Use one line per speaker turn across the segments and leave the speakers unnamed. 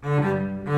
个
呃，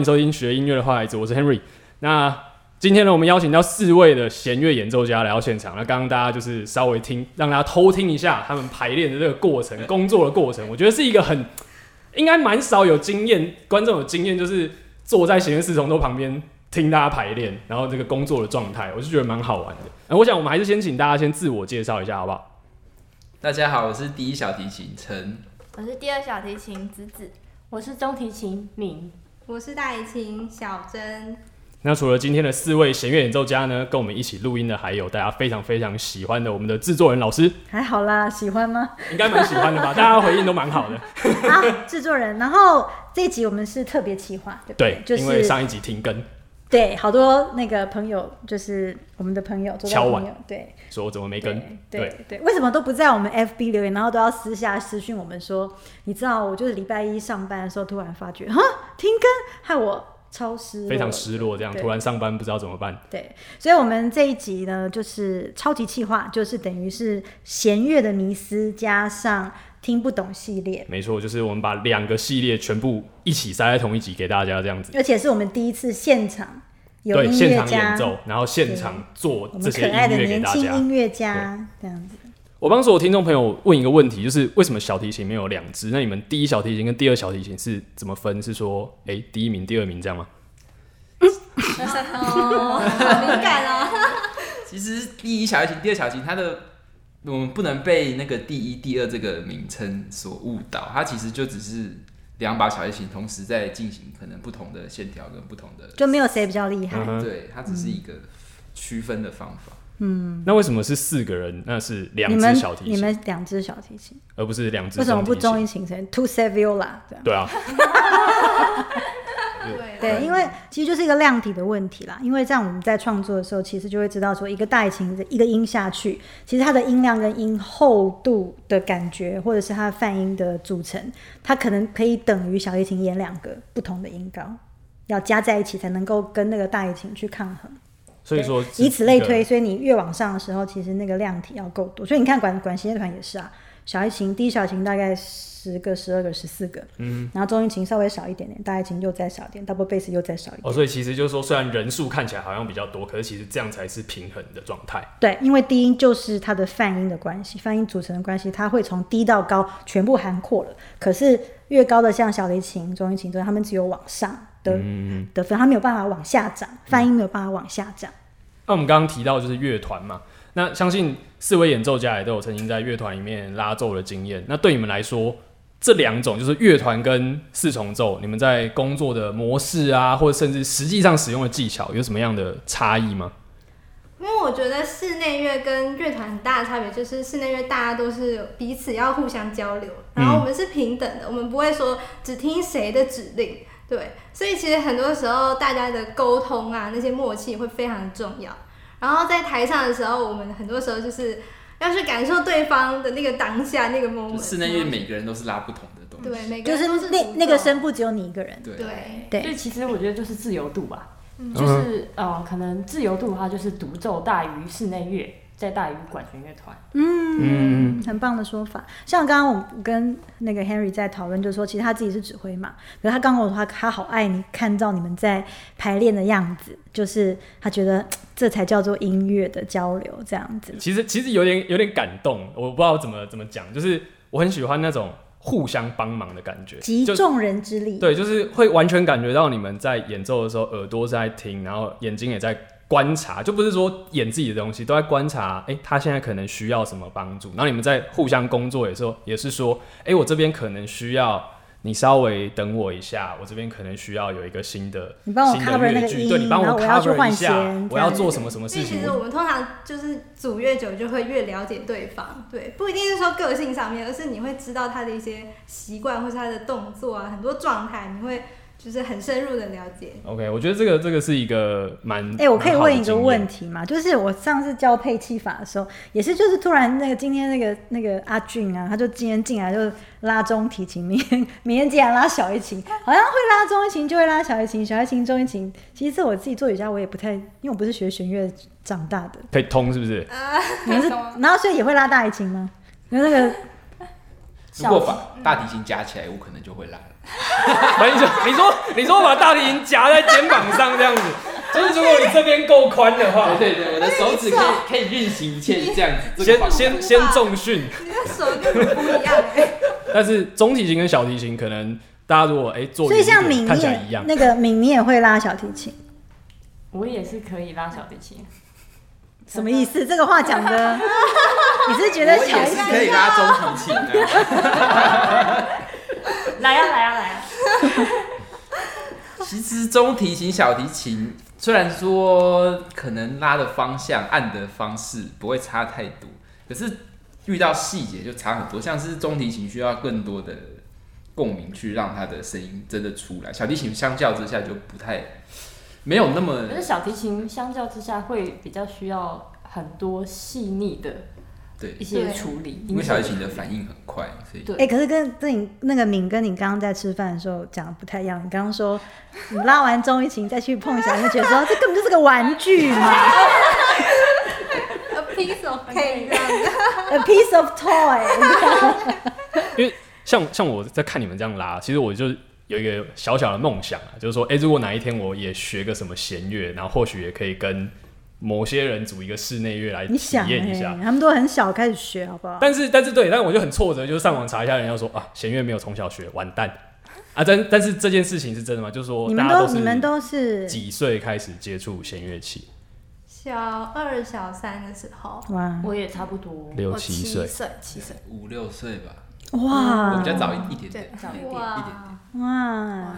迎收听学音乐的坏孩子，我是 Henry。那今天呢，我们邀请到四位的弦乐演奏家来到现场。那刚刚大家就是稍微听，让大家偷听一下他们排练的这个过程、工作的过程。我觉得是一个很应该蛮少有经验，观众有经验，就是坐在弦乐四重奏旁边听大家排练，然后这个工作的状态，我就觉得蛮好玩的。那我想我们还是先请大家先自我介绍一下，好不好？
大家好，我是第一小提琴陈。
我是第二小提琴子子，
我是中提琴敏，
我是大提琴小珍。
那除了今天的四位弦乐演奏家呢，跟我们一起录音的还有大家非常非常喜欢的我们的制作人老师，
还好啦，喜欢吗？
应该蛮喜欢的吧？大家回应都蛮好的。
啊，制作人。然后这一集我们是特别企划，对不
对，
就是
因为上一集停更，
对好多那个朋友，就是我们的朋友，周遭
敲碗。
的朋友，对。
说我怎么没跟？
对对。对，为什么都不在我们 FB 留言，然后都要私下私讯我们说，你知道，我就是礼拜一上班的时候突然发觉，哈，停更，害我超失，
非常失落，这样突然上班不知道怎么办。
对，所以我们这一集呢，就是超级气划，就是等于是弦乐的迷思加上听不懂系列。
没错，就是我们把两个系列全部一起塞在同一集给大家，这样子。
而且是我们第一次现场有
对，
音
现场
乐家
演，奏，然后现场做
我
这些音乐给大家。
年轻音乐家这样子。
我帮所有听众朋友问一个问题，就是为什么小提琴没有两支？那你们第一小提琴跟第二小提琴是怎么分？是说，哎、第一名、第二名这样吗？
哦，好敏感哦。
其实第一小提琴、第二小提琴，它的我们不能被那个第一、第二这个名称所误导，它其实就只是两把小提琴同时在进行可能不同的线条跟不同的，
就没有谁比较厉害。
嗯
对，它只是一个区分的方法。
嗯那为什么是四个人？那是两只小提琴
你
琴，
们两只小提琴，
而不是两只
为什么不
中
中音琴声 two set viola 这样？
对啊，
对
对，因为其实就是一个量体的问题啦。因为这样我们在创作的时候，其实就会知道说，一个大提琴的一个音下去，其实它的音量跟音厚度的感觉，或者是它的泛音的组成，它可能可以等于小提琴演两个不同的音高，要加在一起才能够跟那个大提琴去抗衡。
所以说
以此类推，所以你越往上的时候，其实那个量体要够多。所以你看管管弦乐团也是啊，小提琴第一小提琴大概十个、十二个、十四个，嗯，然后中音琴稍微少一点点，大提琴又再少一点，double bass 又再少一点。
哦，所以其实就是说，虽然人数看起来好像比较多，可是其实这样才是平衡的状态。
对，因为低音就是它的泛音的关系，泛音组成的关系，它会从低到高全部涵括了。可是越高的像小提琴、中音琴，这他们只有往上的、
嗯
的分，它没有办法往下涨，泛音没有办法往下涨。
那我们刚刚提到就是乐团嘛，那相信四位演奏家也都有曾经在乐团里面拉奏的经验。那对你们来说，这两种就是乐团跟四重奏，你们在工作的模式啊，或者甚至实际上使用的技巧，有什么样的差异吗？
因为我觉得室内乐跟乐团很大的差别就是室内乐大家都是彼此要互相交流，然后我们是平等的，我们不会说只听谁的指令，对，所以其实很多时候大家的沟通啊那些默契会非常的重要。然后在台上的时候，我们很多时候就是要去感受对方的那个当下那个
就
moment。
室内乐每个人都是拉不同的东西，
对每个
就是
人都是
那那个声部只有你一个人，
对。
对。
对。
所以其实我觉得就是自由度吧，
嗯。
就是呃，可能自由度的话就是独奏大于室内乐，再大于管弦乐团。
嗯，很棒的说法。像刚刚我跟那个 Henry 在讨论，就是说其实他自己是指挥嘛，可是他刚跟我说他他好爱你看到你们在排练的样子，就是他觉得这才叫做音乐的交流这样子。
其实其实有点有点感动，我不知道怎么怎么讲，就是我很喜欢那种互相帮忙的感觉，
集众人之力，
对，就是会完全感觉到你们在演奏的时候，耳朵是在听，然后眼睛也在观察，就不是说演自己的东西，都在观察。哎、他现在可能需要什么帮助，然后你们在互相工作的时候，也是说，哎、我这边可能需要你稍微等我一下，我这边可能需要有一个新的
你帮我
新的
cover 那
乐句，
个音
对你帮
我要去
cover 一下，我要做什么什么事情
所以其实。我们通常就是组越久，就会越了解对方。对，不一定是说个性上面，而是你会知道他的一些习惯，或是他的动作啊，很多状态，你会就是很深入的了解。
OK，我觉得这个这个是一个蛮
哎、我可以问一个问
题，
题吗？就是我上次教配器法的时候，也是就是突然那个今天那个那个阿俊啊，他就今天进来就拉中提琴，明天 明天竟然拉小提琴，好像会拉中提琴就会拉小提琴，小提琴中提琴。其实是我自己做瑜伽，我也不太，因为我不是学弦乐长大的，
可以通是不是？
你们是，然后所以也会拉大提琴吗？因为那个
如果把大提琴夹起来，我可能就会拉了。
反正就你说你说把大提琴夹在肩膀上这样子，就是如果你这边够宽的话，
对对对，我的手指可以可以运行一切这样子。
先先先重训。
你的手跟不一样哎、
但是中提琴跟小提琴可能大家如果哎、做
所以像敏你
看起来一样，
那个敏你也会拉小提琴，
我也是可以拉小提琴，
什么意思？这个话讲的，你是觉得
我也
小提琴
是可以拉中提琴的。
来呀、来呀、来呀、
其实中提琴、小提琴虽然说可能拉的方向、按的方式不会差太多，可是遇到细节就差很多。像是中提琴需要更多的共鸣去让它的声音真的出来，小提琴相较之下就不太没有那么
可是小提琴相较之下会比较需要很多细腻的
对
一，些
对
处理，
因为小提琴的反应很快，所以
对
哎、可是跟跟你那个敏跟你刚刚在吃饭的时候讲的不太一样。你刚刚说你拉完中提琴再去碰一下，你就觉得说这根本就是个玩具嘛
A piece of cake 这样子。
，a piece of toy 因为。
像像我在看你们这样拉，其实我就有一个小小的梦想啊，就是说，哎、如果哪一天我也学个什么弦乐，然后或许也可以跟某些人组一个室内乐来体
你想哎、
验一下。
他们都很小开始学，好不好？
但是但是对，但我就很挫折，就是上网查一下，人家说啊，弦乐没有从小学，完蛋啊！但但是这件事情是真的吗？就是说
你们都你们都是
几岁开始接触弦乐器？
小二、小三的时候，
哇
我也差不多。
六七岁，
岁，七岁，
五六岁吧，
哇
我比较早一一点
对
点。，
早一点。
点，
哇，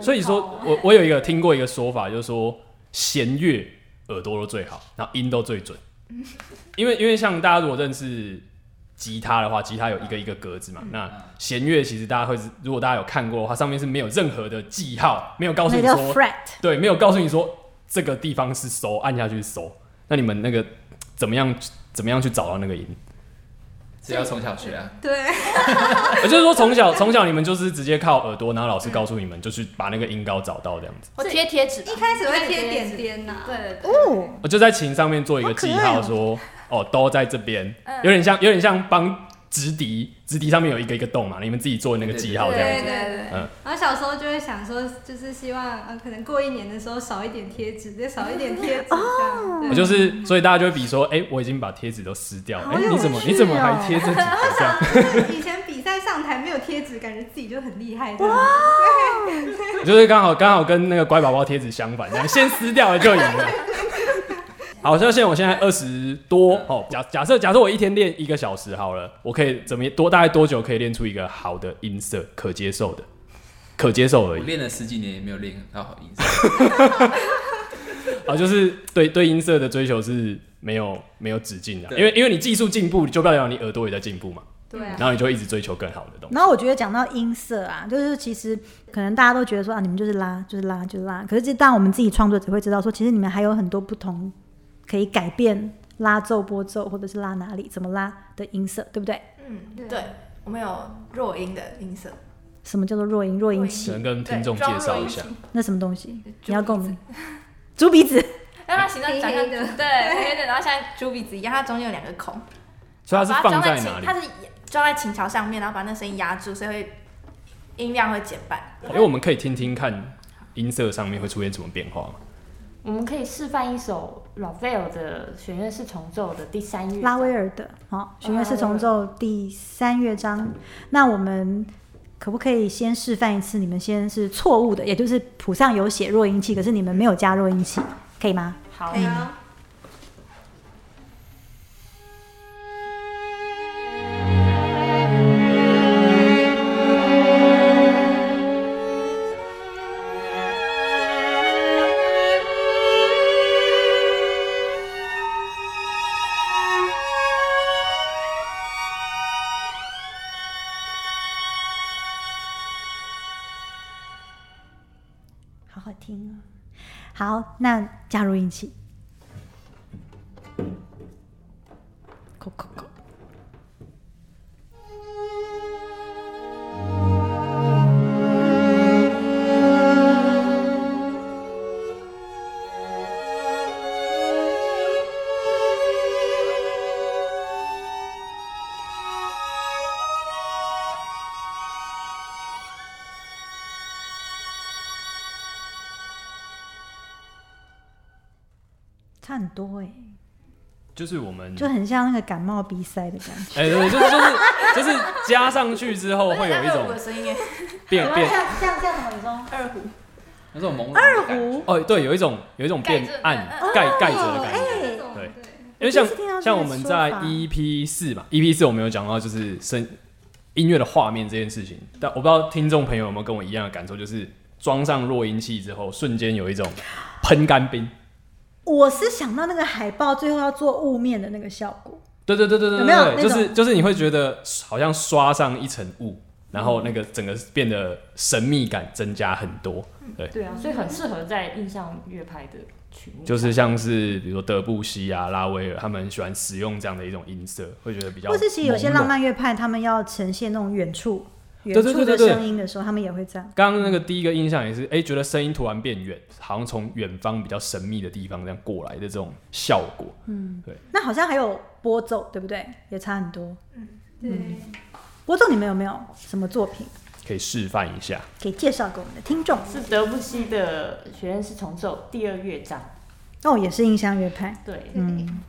所以说我我有一个听过一个说法，就是说弦乐耳朵都最好，然后音都最准。因为因为像大家如果认识吉他的话，吉他有一个一个格子嘛，那弦乐其实大家会如果大家有看过的话，上面是没有任何的记号，没有告诉你说。对，没有告诉你说这个地方是收，按下去是收。那你们那个怎么样怎么样去找到那个音？
这要从小学啊，
对，
我就是说从小从小你们就是直接靠耳朵，然后老师告诉你们，就去把那个音高找到这样子。
我贴贴纸，
一开始会贴点点呐、
对对对，
哦，
我就在琴上面做一个记号说，哦，都在这边，有点像有点像帮直笛，直笛上面有一个一个洞嘛，你们自己做那个记号这样子。
对对对。
嗯
然后小时候就会想说，就是希望呃，可能过一年的时候少一点贴纸，再少一点贴纸这样。对
我就是，所以大家就会比说，哎、我已经把贴纸都撕掉了，哎、你怎么
趣
你怎么
哦
还贴这几个这样？
以前比赛上台没有贴纸，感觉自己就很厉害。哇！
我就是刚好刚好跟那个乖宝宝贴纸相反，这样先撕掉了就赢了。好，像现在我现在二十多哦，假假设假设我一天练一个小时好了，我可以怎么多大概多久可以练出一个好的音色，可接受的，可接受而已。
我练了十几年也没有练到好音色。
啊，就是对对音色的追求是没有没有止境的，因为因为你技术进步，就代表你耳朵也在进步嘛，
对啊，
然后你就一直追求更好的东西。
然后我觉得讲到音色啊，就是其实可能大家都觉得说啊，你们就是拉，就是拉，就是拉。可是，当我们自己创作者会知道说，其实你们还有很多不同可以改变拉奏、拨奏，或者是拉哪里、怎么拉的音色，对不对？
嗯，对，我们有弱音的音色，
什么叫做弱音？弱音
只
器
能跟听众介绍一下，
那什么东西？你要跟我们猪鼻子，
让它形状长像对黑黑的，然后像猪鼻子一样，它中间有两个孔，
所以它是放在哪里
它？是装在琴桥上面，然后把那声音压住，所以会音量会减半。
因为我们可以听听看音色上面会出现什么变化吗。
我们可以示范一首 Ravel 的弦乐四重奏的第三乐章
拉威尔的，好，弦乐四重奏第三乐章。那我们可不可以先示范一次？你们先是错误的，也就是谱上有写弱音器，可是你们没有加弱音器，可以吗？
好
可
好，
那加入一起。扣扣扣。
就是我们
就很像那个感冒鼻塞的感觉。
哎、对，就是就是就是加上去之后会有一
二胡
种
的声音耶，
变变
像像像什么？你说
二胡，
有种朦胧
二胡？
哦，对，有一种有一种变暗
盖
盖盖着的感觉。对
对，
因为像像我们在 EP 四嘛，EP 四我们有讲到就是声音乐的画面这件事情，但我不知道听众朋友有没有跟我一样的感受，就是装上弱音器之后，瞬间有一种喷干冰。
我是想到那个海报最后要做雾面的那个效果，
对对对对对
有没有？
就是就是你会觉得好像刷上一层雾，然后那个整个变得神秘感增加很多。对，
对啊，所以很适合在印象乐派的曲目，
就是像是比如说德布西啊、拉威尔，他们很喜欢使用这样的一种音色，会觉得比较
或是其实有些浪漫乐派，他们要呈现那种远处远
对对
处的
对对对
声音的时候，他们也会这样。
刚刚那个第一个印象也是，哎、觉得声音突然变远，好像从远方比较神秘的地方这样过来的这种效果。
嗯，对那好像还有拨奏，对不对？也差很多。
对，
拨奏你们有没有什么作品
可以示范一下。
可以介绍给我们的听众？
是德布西的《学院是重奏》第二乐章。
哦，也是印象乐派。
对，
嗯，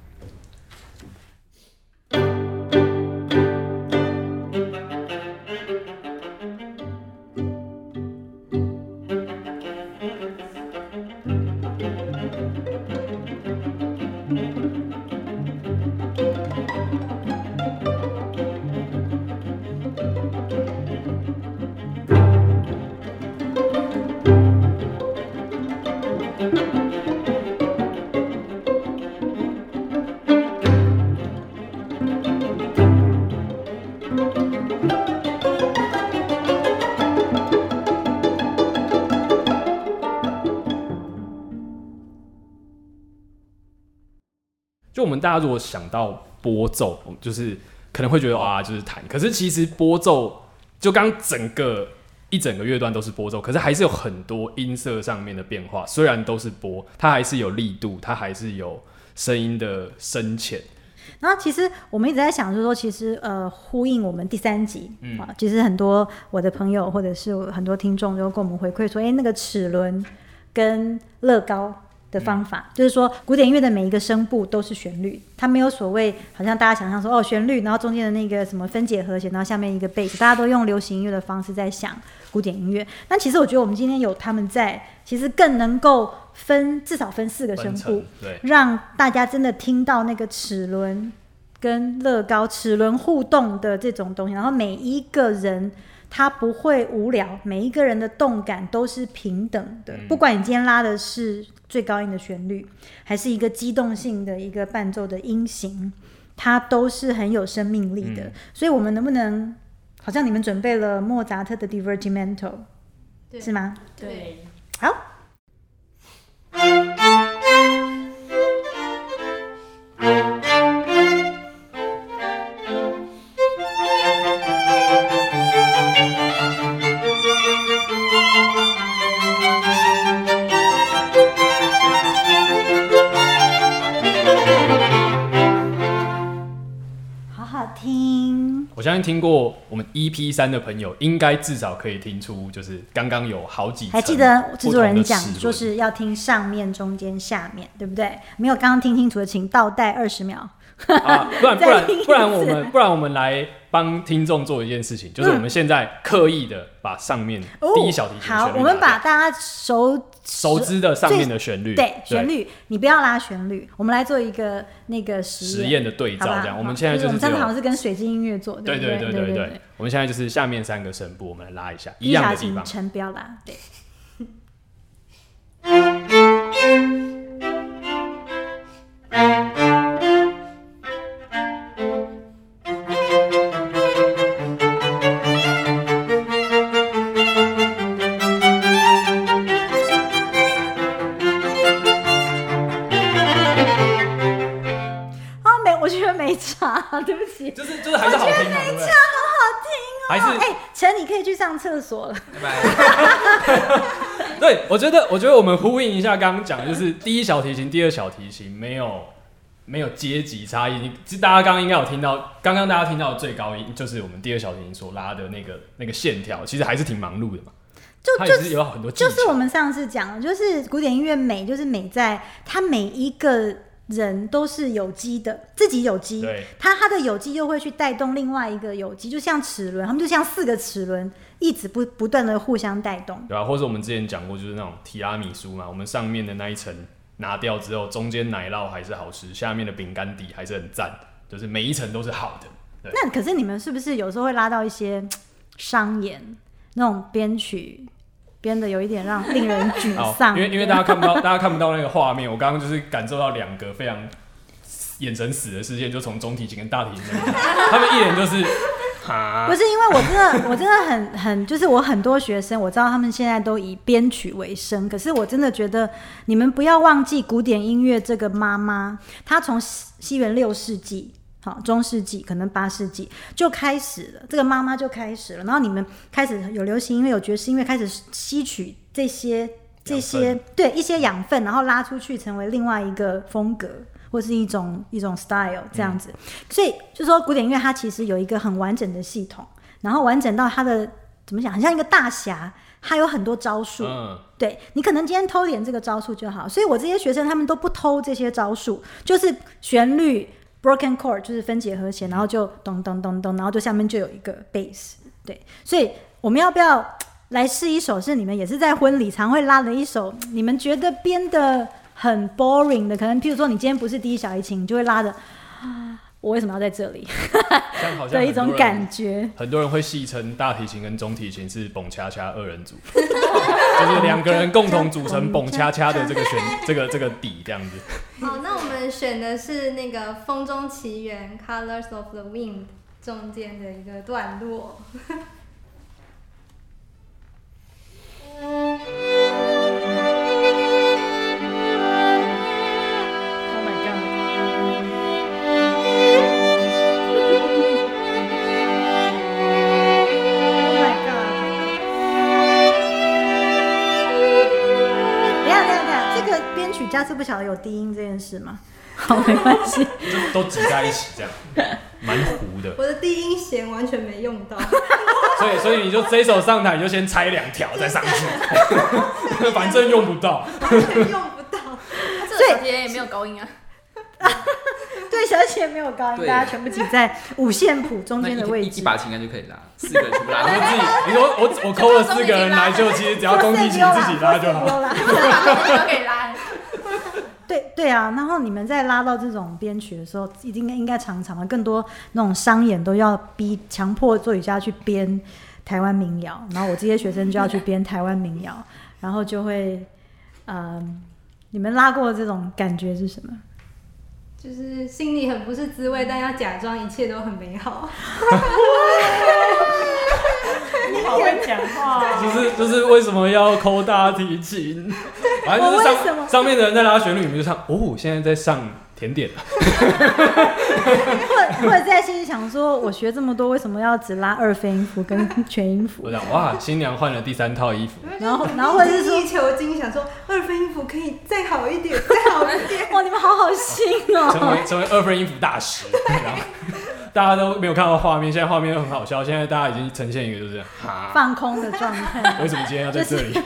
我们大家如果想到拨奏，就是可能会觉得啊，就是弹。可是其实拨奏，就刚整个一整个乐段都是拨奏，可是还是有很多音色上面的变化。虽然都是拨，它还是有力度，它还是有声音的深浅。
然后其实我们一直在想，就是说，其实呃，呼应我们第三集、
嗯
啊，其实很多我的朋友或者是我很多听众就跟我们回馈说，哎，那个齿轮跟乐高的方法，就是说古典音乐的每一个声部都是旋律，它没有所谓好像大家想象说哦旋律，然后中间的那个什么分解和弦，然后下面一个贝斯，大家都用流行音乐的方式在想古典音乐。那其实我觉得我们今天有他们在，其实更能够分至少分四个声部，
对，
让大家真的听到那个齿轮跟乐高齿轮互动的这种东西，然后每一个人他不会无聊，每一个人的动感都是平等的，
嗯。
不管你今天拉的是最高音的旋律，还是一个机动性的一个伴奏的音型，它都是很有生命力的。
嗯。
所以，我们能不能好像你们准备了莫扎特的 Divertimento
对。
是吗？
对，
好听，
过我们 EP 三的朋友，应该至少可以听出，就是刚刚有好几
还记得制作人讲说是要听上面、中间、下面，对不对？没有刚刚听清楚的，请倒带二十秒。
啊，不然 不然不然我们不然我们来帮听众做一件事情，就是我们现在刻意的把上面
哦
第一小提琴的
好，我们把大家熟
熟知的上面的旋律，
对旋律，你不要拉旋律，我们来做一个那个实
实验的对照，这样。我们现在
就是我们
只有
上次好像是跟水晶音乐做，
对
对？
对对对，我们现在就是下面三个声部，我们来拉一下一样的地方。
琴不要拉，对。上厕所了。
拜拜。
对，我觉得，我觉得我们呼应一下刚刚讲的，就是第一小提琴、第二小提琴没有没有阶级差异。你大家刚刚应该有听到，刚刚大家听到的最高音就是我们第二小提琴所拉的那个那个线条，其实还是挺忙碌的嘛。
就就
是有很多，
就是我们上次讲的，就是古典音乐美，就是美在它每一个人都是有机的，自己有机，
对
它它的有机又会去带动另外一个有机，就像齿轮，他们就像四个齿轮，一直不不断的互相带动。
对吧、或者我们之前讲过，就是那种提拉米苏嘛，我们上面的那一层拿掉之后，中间奶酪还是好吃，下面的饼干底还是很赞，就是每一层都是好的。
那可是你们是不是有时候会拉到一些商演那种编曲编的有一点让令人沮，丧？
因为因为大家看不到，大家看不到那个画面，我刚刚就是感受到两个非常眼神死的事件，就从中提琴跟大提琴，他们一脸就是
不，是因为我真的，我真的很很，就是我很多学生，我知道他们现在都以编曲为生，可是我真的觉得你们不要忘记古典音乐这个妈妈，她从西西元六世纪。好，中世纪可能八世纪就开始了，这个妈妈就开始了，然后你们开始有流行音乐、有爵士音乐，开始吸取这些这些对一些养分，然后拉出去成为另外一个风格或是一种一种 style 这样子。所以就说古典音乐它其实有一个很完整的系统，然后完整到它的怎么讲，很像一个大侠，它有很多招数。
嗯，
对你可能今天偷点这个招数就好，所以我这些学生他们都不偷这些招数，就是旋律 broken chord 就是分解和弦，然后就咚咚咚咚，然后就下面就有一个 bass。对，所以我们要不要来试一首是你们也是在婚礼常会拉的一首，你们觉得编的很 boring 的，可能譬如说你今天不是第一小提琴，你就会拉着。啊我为什么要在这里
像好像
的一种感觉？
很多人会戏称大提琴跟中提琴是蹦恰恰二人组，就是两个人共同组成蹦恰恰的这个旋 这个这个底这样子。
好，那我们选的是那个《风中奇缘》（Colors of the Wind） 中间的一个段落。
编曲家是不晓得有低音这件事吗？好，没关系。
就 都挤在一起这样，蛮糊的。
我的低音弦完全没用到，
所以所以你就这一首上台，你就先拆两条再上去，反正用不到。
完全用不到。
他这个小提琴也没有高音啊。
对，小姐没有高音，大家全部挤在五线谱中
那
间的位置。
一一一把琴杆就可以拉，四个人全部拉
你就
到。
自己，你说我我抠了四个人来，就其实只要中提琴自己拉就好。
好。
都可以拉。
对对啊，然后你们在拉到这种编曲的时候，一定应该常常的更多那种商演都要逼强迫作曲家去编台湾民谣，然后我这些学生就要去编台湾民谣，然后就会，嗯，你们拉过的这种感觉是什么？
就是心里很不是滋味，但要假装一切都很美好。
你好会讲话哦、
就是就是为什么要抠大提琴？反正就是上上面的人在拉旋律，你们就唱哦，现在在上甜点了。
或或者在心里想说，我学这么多，为什么要只拉二分音符跟全音符
我？想哇，新娘换了第三套衣服，
然后然后或者是说，
求精，想说二分音符可以再好一点，再好一点。
哇，你们好好心哦
成
哦。
为成为二分音符大师，然后大家都没有看到画面，现在画面都很好笑。现在大家已经呈现一个就是哈，
放空的状态。
为什么今天要在这里？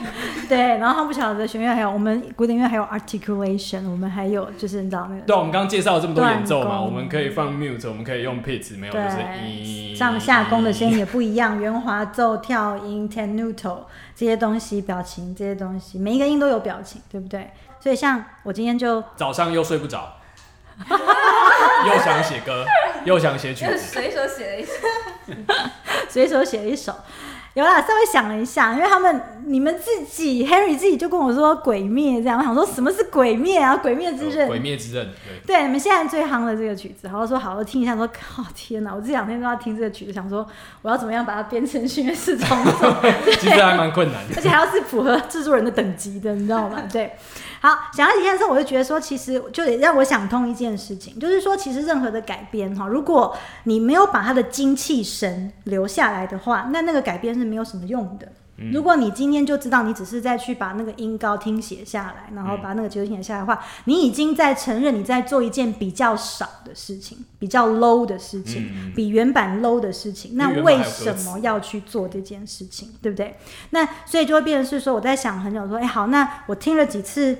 对，然后他不晓得弦乐还有我们古典乐还有 articulation，我们还有就是你知道那个
对，我们刚刚介绍了这么多演奏嘛，我们可以放 mute，我们可以用 pitch，没有就是
对上下弓的声音也不一样，圆滑奏、跳音、tenuto 这些东西，表情这些东西，每一个音都有表情，对不对？所以像我今天就
早上又睡不着，又想写歌，又想写曲子，
随手写了一首，
随手写了一首。有啦，稍微想了一下，因为他们你们自己 Harry 自己就跟我说《鬼灭》这样，我想说什么是《鬼灭》啊，《鬼灭之刃》
鬼灭之刃，对，
对，你们现在最夯的这个曲子，然后说好好听一下，说 靠天哪，我这两天都要听这个曲子，想说我要怎么样把它编成弦乐四重奏，
其实还蛮困难的。
而且还要是符合制作人的等级的，你知道吗？对，好，想到几天之后，我就觉得说，其实就得让我想通一件事情，就是说，其实任何的改编哈，如果你没有把它的精气神留下来的话，那那个改编是没有什么用的。如果你今天就知道你只是在去把那个音高听写下来，然后把那个节奏听写下来的话，你已经在承认你在做一件比较少的事情，比较 low 的事情，
嗯
比原版 low 的事情。那
为
什么要去做这件事情，对不对？那所以就会变成是说，我在想很久说，哎、好，那我听了几次，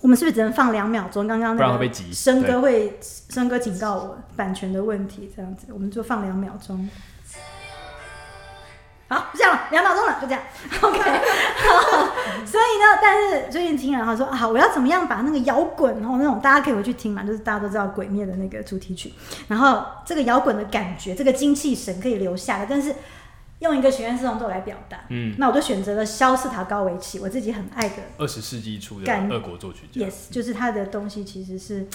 我们是不是只能放两秒钟？刚刚那个
不然会被挤
生哥会生哥警告我版权的问题，这样子，我们就放两秒钟。好，就这样了，两秒钟了，就这样。OK，好，所以呢，但是最近听了，然后说啊，我要怎么样把那个摇滚，然后那种大家可以回去听嘛，就是大家都知道《鬼灭》的那个主题曲，然后这个摇滚的感觉，这个精气神可以留下来，但是用一个学院四重奏来表达。
嗯，
那我就选择了肖斯塔高维奇，我自己很爱的
二十世纪初的
感
俄国作曲家
，Yes，就是他的东西其实是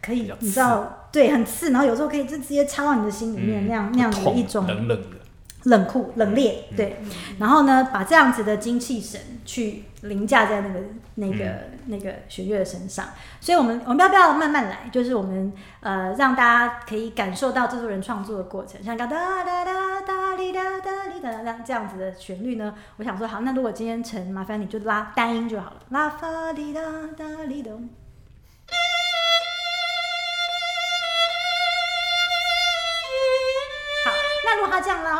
可以，你知道，对，很刺，然后有时候可以就直接插到你的心里面，
嗯
那样那样子的一种
冷冷的，
冷酷、冷冽，对。然后呢，把这样子的精气神去凌驾在那个那个、那个弦乐身上。所以，我们我们要不要慢慢来？就是我们呃，让大家可以感受到制作人创作的过程，像刚哒哒哒哒哩哒哒哩哒哒这样子的旋律呢。我想说，好，那如果今天成麻烦你就拉单音就好了，拉发哩哒哒哩咚。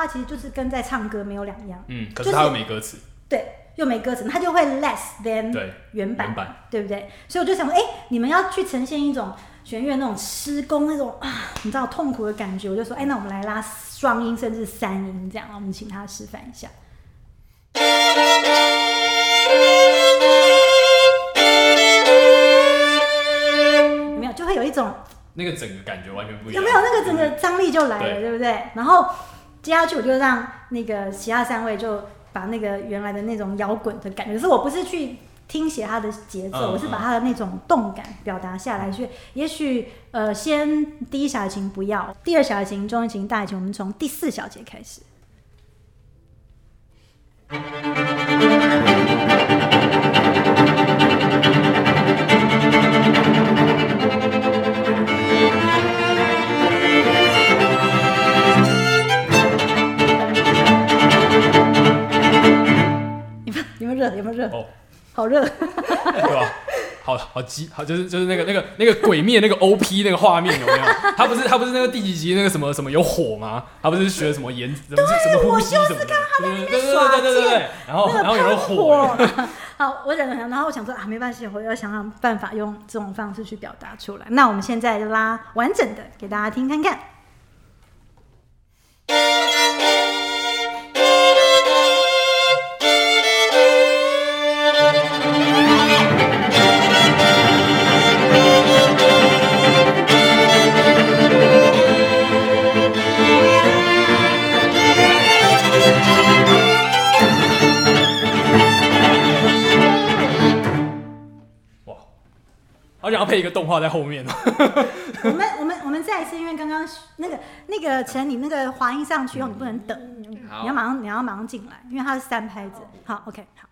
话，其实就是跟在唱歌没有两样。
嗯，可
是是
它又没歌词，
对，又没歌词，它就会 less than
对，
原版，对不对？所以我就想说，哎、你们要去呈现一种弦乐那种施工那种啊，你知道痛苦的感觉，我就说，哎、那我们来拉双音甚至三音这样，我们请他示范一下。有没有？就会有一种
那个整个感觉完全不一样。
有没有那个整个张力就来了，
对
对不对？然后接下去我就让那个其他三位就把那个原来的那种摇滚的感觉，可是我不是去听写它的节奏，
嗯
我是把它的那种动感表达下来。所以也许呃，先第一小节琴不要，第二小节琴、中音琴、大提琴，我们从第四小节开始。好，
就是就是那个那个那个鬼灭那个 O P 那个画面有没有？他不是他不是那个第几集那个什么什么有火吗？他不是学什么颜什么什么呼吸什么的？对对对对对对。然后然后有火。
好，我忍了，然后我想说啊，没关系，我要想想办法用这种方式去表达出来。那我们现在拉完整的给大家听看看。
想要配一个动画在后面 哦。
我们我们我们再一次，因为刚刚那个那个陈，你那个滑音上去以后，你不能等，你要马上你要马上进来，因为它是三拍子。好，OK，好。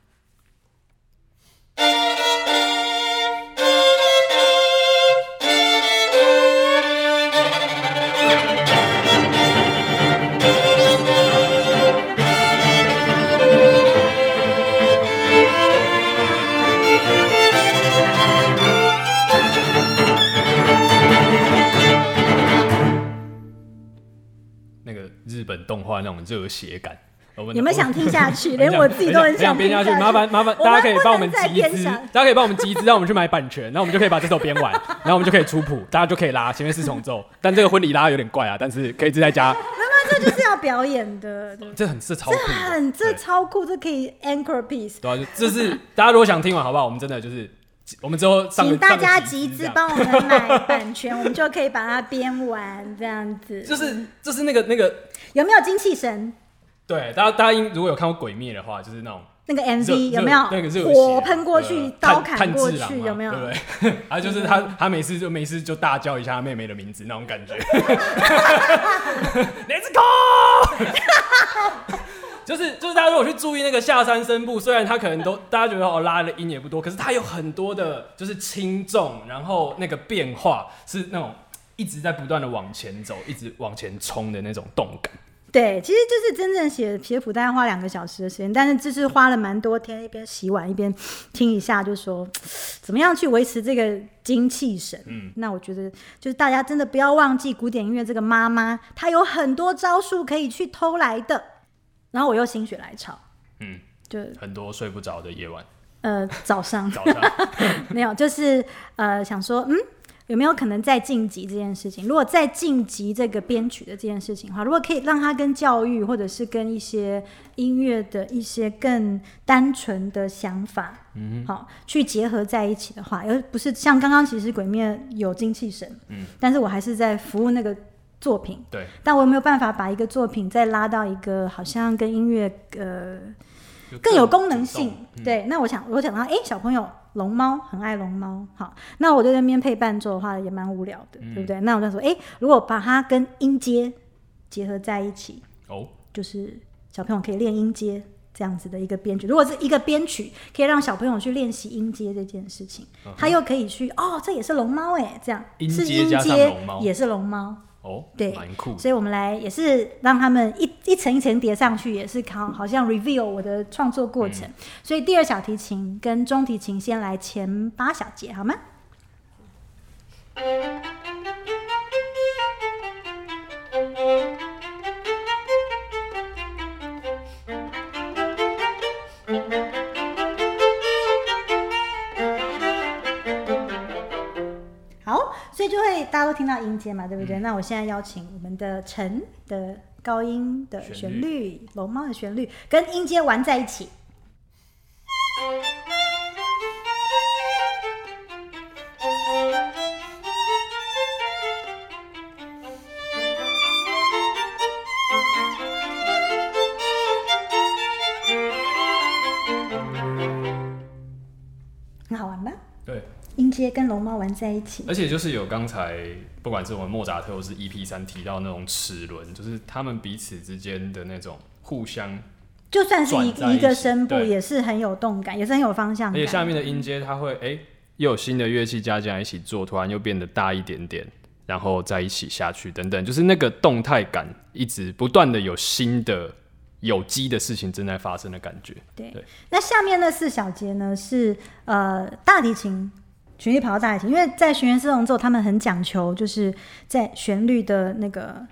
日本动画那种热血感。
有没有想听下去？
很
连我自己都很
想编下去。麻烦麻烦，大家可以帮我们集资，大家可以帮我们集资，让我们去买版权，然后我们就可以把这首编完，然后我们就可以出谱，大家就可以拉前面四重奏。但这个婚礼拉有点怪啊，但是可以自己在家，
这就是要表演的，对
这很是超酷
这，很这超酷，这可以 anchor piece。
对啊，就这是大家如果想听完，好不好？我们真的就是，我们之后
请大家集资帮我们买版权，我们就可以把它编完，这样子。
就是就是那个那个，
有没有精气神？
对，大家大家应如果有看过《鬼灭》的话，就是那种
那个 MV 有没有
那个热血
火喷过去，刀砍过去，有没有？
对不对？啊，就是他他每次就每次就大叫一下他妹妹的名字那种感觉。Let's go！就是就是大家如果去注意那个下山声部，虽然他可能都大家觉得哦拉的音也不多，可是他有很多的就是轻重，然后那个变化是那种一直在不断的往前走，一直往前冲的那种动感。
对，其实就是真正写写谱大概花两个小时的时间，但是就是花了蛮多天，一边洗碗一边听一下，就说怎么样去维持这个精气神。
嗯，
那我觉得就是大家真的不要忘记古典音乐这个妈妈，她有很多招数可以去偷来的。然后我又心血来潮，
嗯，
就
很多睡不着的夜晚，
呃早上
早上
没有，就是呃想说，嗯，有没有可能再晋级这件事情？如果再晋级这个编曲的这件事情的话，如果可以让他跟教育或者是跟一些音乐的一些更单纯的想法，嗯，好去结合在一起的话，而不是像刚刚其实鬼灭有精气神，
嗯，
但是我还是在服务那个作品，
对，
但我有没有办法把一个作品再拉到一个好像跟音乐呃
就
更有功能性。
嗯。
对，那我想我想到，哎、小朋友龙猫很爱龙猫，好，那我在那边配伴奏的话也蛮无聊的，
嗯。
对不对？那我就说，哎、如果把它跟音阶结合在一起，
哦，
就是小朋友可以练音阶。这样子的一个编曲，如果是一个编曲，可以让小朋友去练习音阶这件事情，他又可以去哦，这也是龙猫哎，这样。
音
是音
阶
也是龙猫，
哦，
对
蛮酷。
所以我们来也是让他们一一层一层叠上去，也是好好像 reveal 我的创作过程。所以第二小提琴跟中提琴先来前八小节，好吗？好，就会大家都听到音阶嘛，对不对？那我现在邀请我们的陈的高音的旋
旋
律，龙猫的旋律跟音阶玩在一起。很跟龙猫玩在一起，
而且就是有刚才不管是我们莫扎特或是 EP 三提到那种齿轮，就是他们彼此之间的那种互相，
就算是一一个声部，也是很有动感，也是很有方向感。
而且下面的音阶它会哎、又有新的乐器加进来一起做，突然又变得大一点点，然后再一起下去等等，就是那个动态感一直不断的有新的有机的事情正在发生的感觉。
对
对，
那下面那四小节呢是呃大提琴旋律跑到大提琴，因为在弦乐四重奏他们很讲求就是在旋律的那个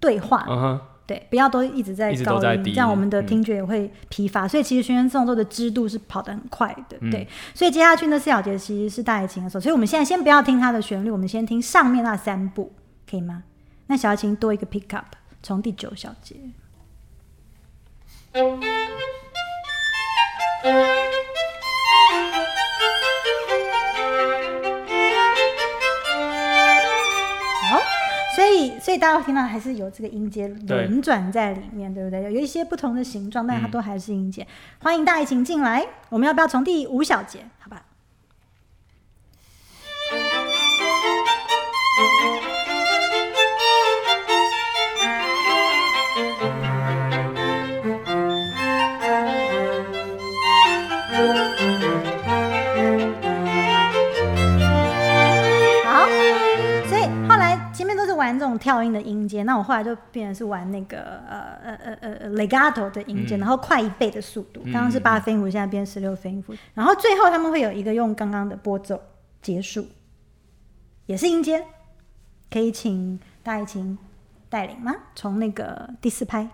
对话，
嗯哼，
对，不要都一直在高音，这样我们的
嗯
听觉也会疲乏。所以其实弦乐四重奏的支度是跑得很快的，
嗯
对。所以接下去那四小节其实是大提琴的时候，所以我们现在先不要听它的旋律，我们先听上面那三步，可以吗？那小提琴多一个 pick up，从第九小节。好，以所以大家听到还是有这个音阶轮转在里面，对不对？有一些不同的形状，但它都还是音阶。欢迎大家请进来，我们要不要从第五小节？好吧。跳音的音阶，那我后来就变成是玩那个呃呃呃呃呃 legato 的音阶，
嗯
然后快一倍的速度。
嗯
刚刚是八分音符，现在变十六分音符，然后最后他们会有一个用刚刚的拨奏结束，也是音阶，可以请大提琴带领吗？从那个第四拍。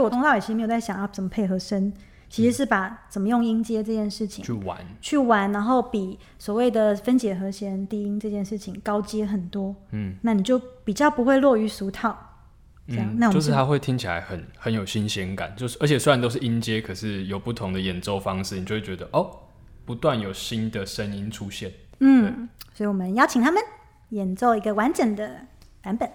以我从头到尾其实没有在想要怎么配合声，其实是把怎么用音阶这件事情
去玩，
去玩，然后比所谓的分解和弦、低音这件事情高阶很多。
嗯，
那你就比较不会落于俗套。这样，那我
就是它会听起来很很有新鲜感，就是而且虽然都是音阶，可是有不同的演奏方式，你就会觉得哦，不断有新的声音出现。
嗯，所以我们邀请他们演奏一个完整的版本。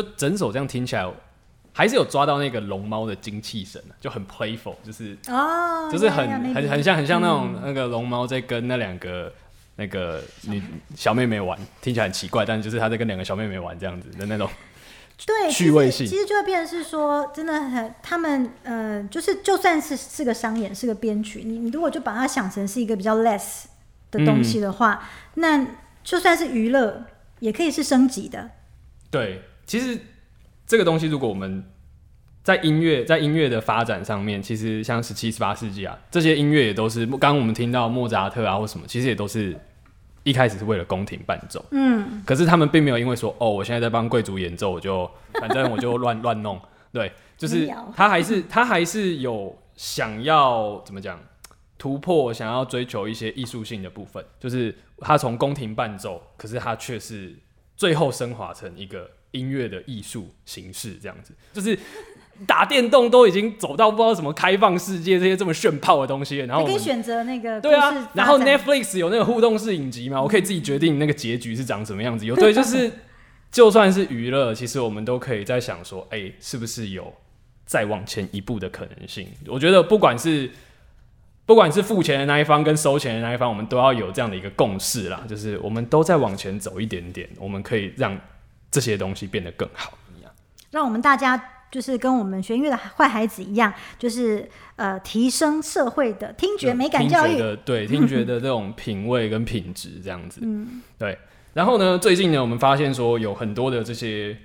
就整首这样听起来，还是有抓到那个龙猫的精气神啊，就很 playful，就是
哦，
就是很很很像很像那种那个龙猫在跟那两个那个女小妹妹玩，听起来很奇怪，但就是他在跟两个小妹妹玩这样子的那种。
对
趣味性
其实，其实就会变成是说，真的很他们呃，就是就算是是个商演，是个编曲，你你如果就把它想成是一个比较 less 的东西的话，那就算是娱乐，也可以是升级的。
对，其实这个东西，如果我们在音乐在音乐的发展上面，其实像十七、十八世纪啊，这些音乐也都是刚刚我们听到莫扎特啊或什么，其实也都是一开始是为了宫廷伴奏。
嗯，
可是他们并没有因为说哦，我现在在帮贵族演奏，我就反正我就乱乱弄。对，就是他还是他还是有想要怎么讲突破，想要追求一些艺术性的部分。就是他从宫廷伴奏，可是他却是最后升华成一个音乐的艺术形式，这样子。就是打电动都已经走到不知道什么开放世界这些这么炫炮的东西，然后
可以选择那个
对啊，然后 Netflix 有那个互动式影集嘛，我可以自己决定那个结局是长什么样子。有对，就是就算是娱乐，其实我们都可以在想说，哎、是不是有再往前一步的可能性？我觉得不管是不管是付钱的那一方跟收钱的那一方，我们都要有这样的一个共识啦，就是我们都在往前走一点点，我们可以让这些东西变得更好。
让我们大家就是跟我们学音乐的坏孩子一样，就是呃提升社会的听觉美感教育。
的对听觉的这种品味跟品质这样子。嗯，对。然后呢，最近呢，我们发现说有很多的这些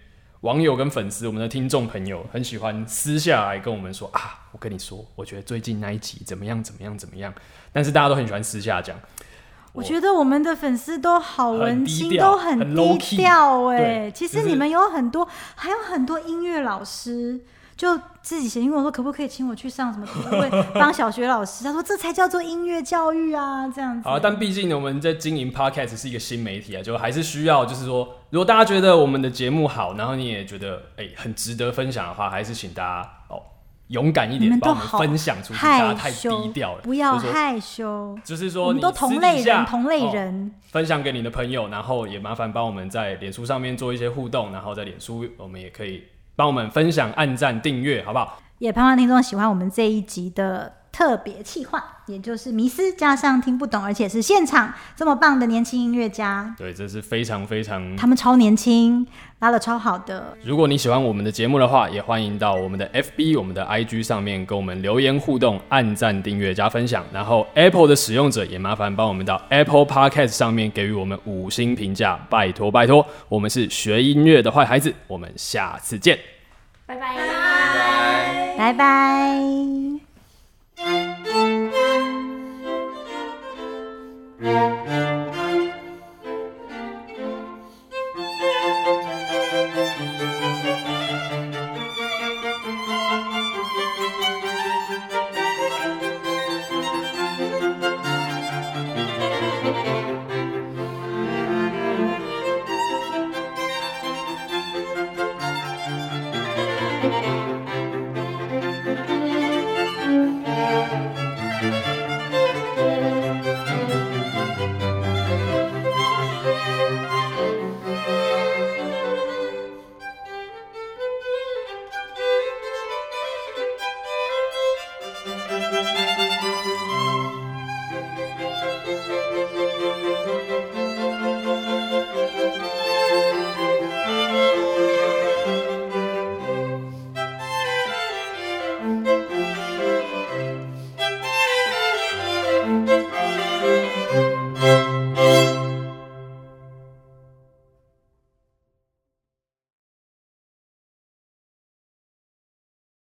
网友跟粉丝，我们的听众朋友很喜欢私下来跟我们说啊，我跟你说，我觉得最近那一集怎么样怎么样怎么样。但是大家都很喜欢私下讲。
我觉得我们的粉丝都好文青，
调
都很低调哎其实你们有很多，还有很多音乐老师，就自己写信问我说，可不可以请我去上什么读书会，当小学老师？他说这才叫做音乐教育啊，这样子。
好，但毕竟呢，我们在经营 podcast 是一个新媒体啊，就还是需要，就是说，如果大家觉得我们的节目好，然后你也觉得哎、很值得分享的话，还是请大家哦勇敢一点，
你们
帮我们分享出去，大家太低调了，
不要害羞。
就是说你
我们都同类人，同类
哦
人。
分享给你的朋友，然后也麻烦帮我们在脸书上面做一些互动，然后在脸书我们也可以帮我们分享、按赞、订阅，好不好？
也盼望听众喜欢我们这一集的特别企划，也就是迷思加上听不懂，而且是现场这么棒的年轻音乐家，
对，这是非常非常
他们超年轻，拉的超好的。
如果你喜欢我们的节目的话，也欢迎到我们的 FB、我们的 IG 上面跟我们留言互动、按赞、订阅、加分享。然后 Apple 的使用者也麻烦帮我们到 Apple Podcast 上面给予我们五星评价，拜托拜托。我们是学音乐的坏孩子，我们下次见。
拜拜。
拜拜。
拜拜。Música